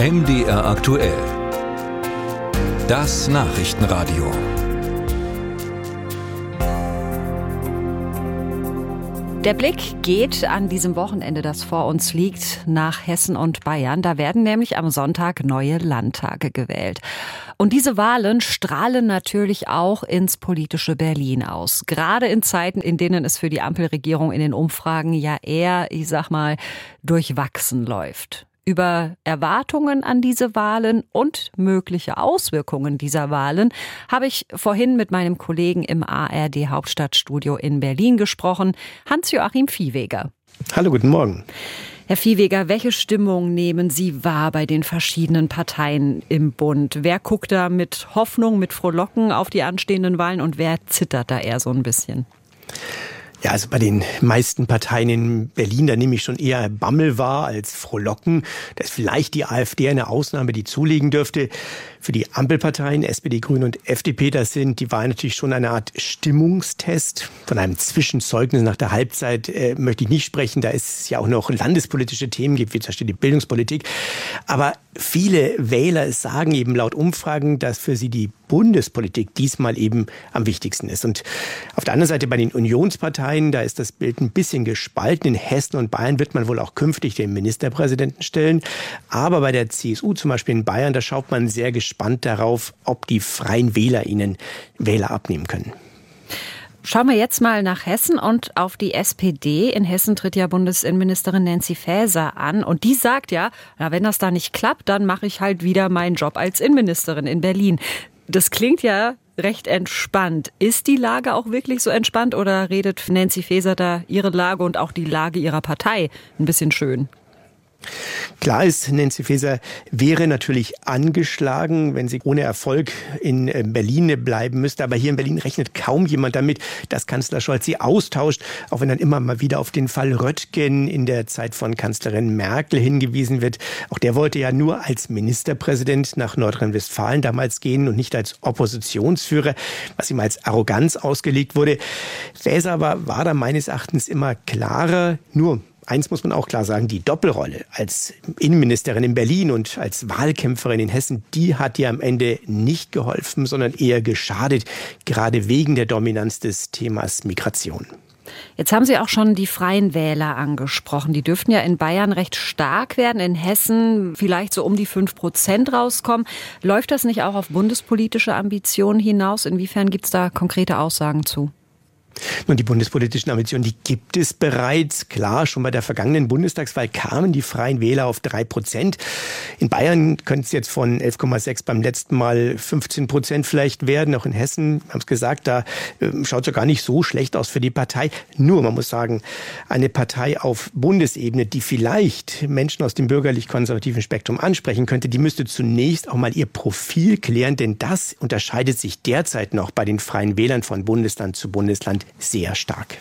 MDR aktuell. Das Nachrichtenradio. Der Blick geht an diesem Wochenende, das vor uns liegt, nach Hessen und Bayern. Da werden nämlich am Sonntag neue Landtage gewählt. Und diese Wahlen strahlen natürlich auch ins politische Berlin aus. Gerade in Zeiten, in denen es für die Ampelregierung in den Umfragen ja eher, ich sag mal, durchwachsen läuft über Erwartungen an diese Wahlen und mögliche Auswirkungen dieser Wahlen habe ich vorhin mit meinem Kollegen im ARD Hauptstadtstudio in Berlin gesprochen, Hans-Joachim Viehweger. Hallo, guten Morgen. Herr Viehweger, welche Stimmung nehmen Sie wahr bei den verschiedenen Parteien im Bund? Wer guckt da mit Hoffnung, mit Frohlocken auf die anstehenden Wahlen und wer zittert da eher so ein bisschen? Ja, also bei den meisten Parteien in Berlin, da nehme ich schon eher Bammel wahr als Frohlocken. Da ist vielleicht die AfD eine Ausnahme, die zulegen dürfte. Für die Ampelparteien, SPD, Grüne und FDP, das sind die Wahlen natürlich schon eine Art Stimmungstest. Von einem Zwischenzeugnis nach der Halbzeit äh, möchte ich nicht sprechen. Da ist ja auch noch landespolitische Themen gibt, wie zum Beispiel die Bildungspolitik. Aber viele Wähler sagen eben laut Umfragen, dass für sie die Bundespolitik diesmal eben am wichtigsten ist. Und auf der anderen Seite bei den Unionsparteien, da ist das Bild ein bisschen gespalten. In Hessen und Bayern wird man wohl auch künftig den Ministerpräsidenten stellen. Aber bei der CSU zum Beispiel in Bayern, da schaut man sehr gespannt darauf, ob die freien Wähler ihnen Wähler abnehmen können. Schauen wir jetzt mal nach Hessen und auf die SPD. In Hessen tritt ja Bundesinnenministerin Nancy Faeser an und die sagt ja, na, wenn das da nicht klappt, dann mache ich halt wieder meinen Job als Innenministerin in Berlin. Das klingt ja recht entspannt. Ist die Lage auch wirklich so entspannt oder redet Nancy Faeser da ihre Lage und auch die Lage ihrer Partei ein bisschen schön? Klar ist, Nancy Faeser wäre natürlich angeschlagen, wenn sie ohne Erfolg in äh, Berlin bleiben müsste. Aber hier in Berlin rechnet kaum jemand damit, dass Kanzler Scholz sie austauscht, auch wenn dann immer mal wieder auf den Fall Röttgen in der Zeit von Kanzlerin Merkel hingewiesen wird. Auch der wollte ja nur als Ministerpräsident nach Nordrhein-Westfalen damals gehen und nicht als Oppositionsführer, was ihm als Arroganz ausgelegt wurde. Faeser aber war da meines Erachtens immer klarer, nur eins muss man auch klar sagen, die Doppelrolle als Innenministerin in Berlin und als Wahlkämpferin in Hessen, die hat ihr am Ende nicht geholfen, sondern eher geschadet, gerade wegen der Dominanz des Themas Migration. Jetzt haben Sie auch schon die freien Wähler angesprochen. Die dürften ja in Bayern recht stark werden, in Hessen vielleicht so um die fünf Prozent rauskommen. Läuft das nicht auch auf bundespolitische Ambitionen hinaus? Inwiefern gibt es da konkrete Aussagen zu? Nun, die bundespolitischen Ambitionen, die gibt es bereits. Klar, schon bei der vergangenen Bundestagswahl kamen die Freien Wähler auf drei Prozent. In Bayern könnte es jetzt von 11,6 beim letzten Mal 15 Prozent vielleicht werden. Auch in Hessen, haben es gesagt, da äh, schaut es ja gar nicht so schlecht aus für die Partei. Nur, man muss sagen, eine Partei auf Bundesebene, die vielleicht Menschen aus dem bürgerlich-konservativen Spektrum ansprechen könnte, die müsste zunächst auch mal ihr Profil klären, denn das unterscheidet sich derzeit noch bei den Freien Wählern von Bundesland zu Bundesland sehr stark.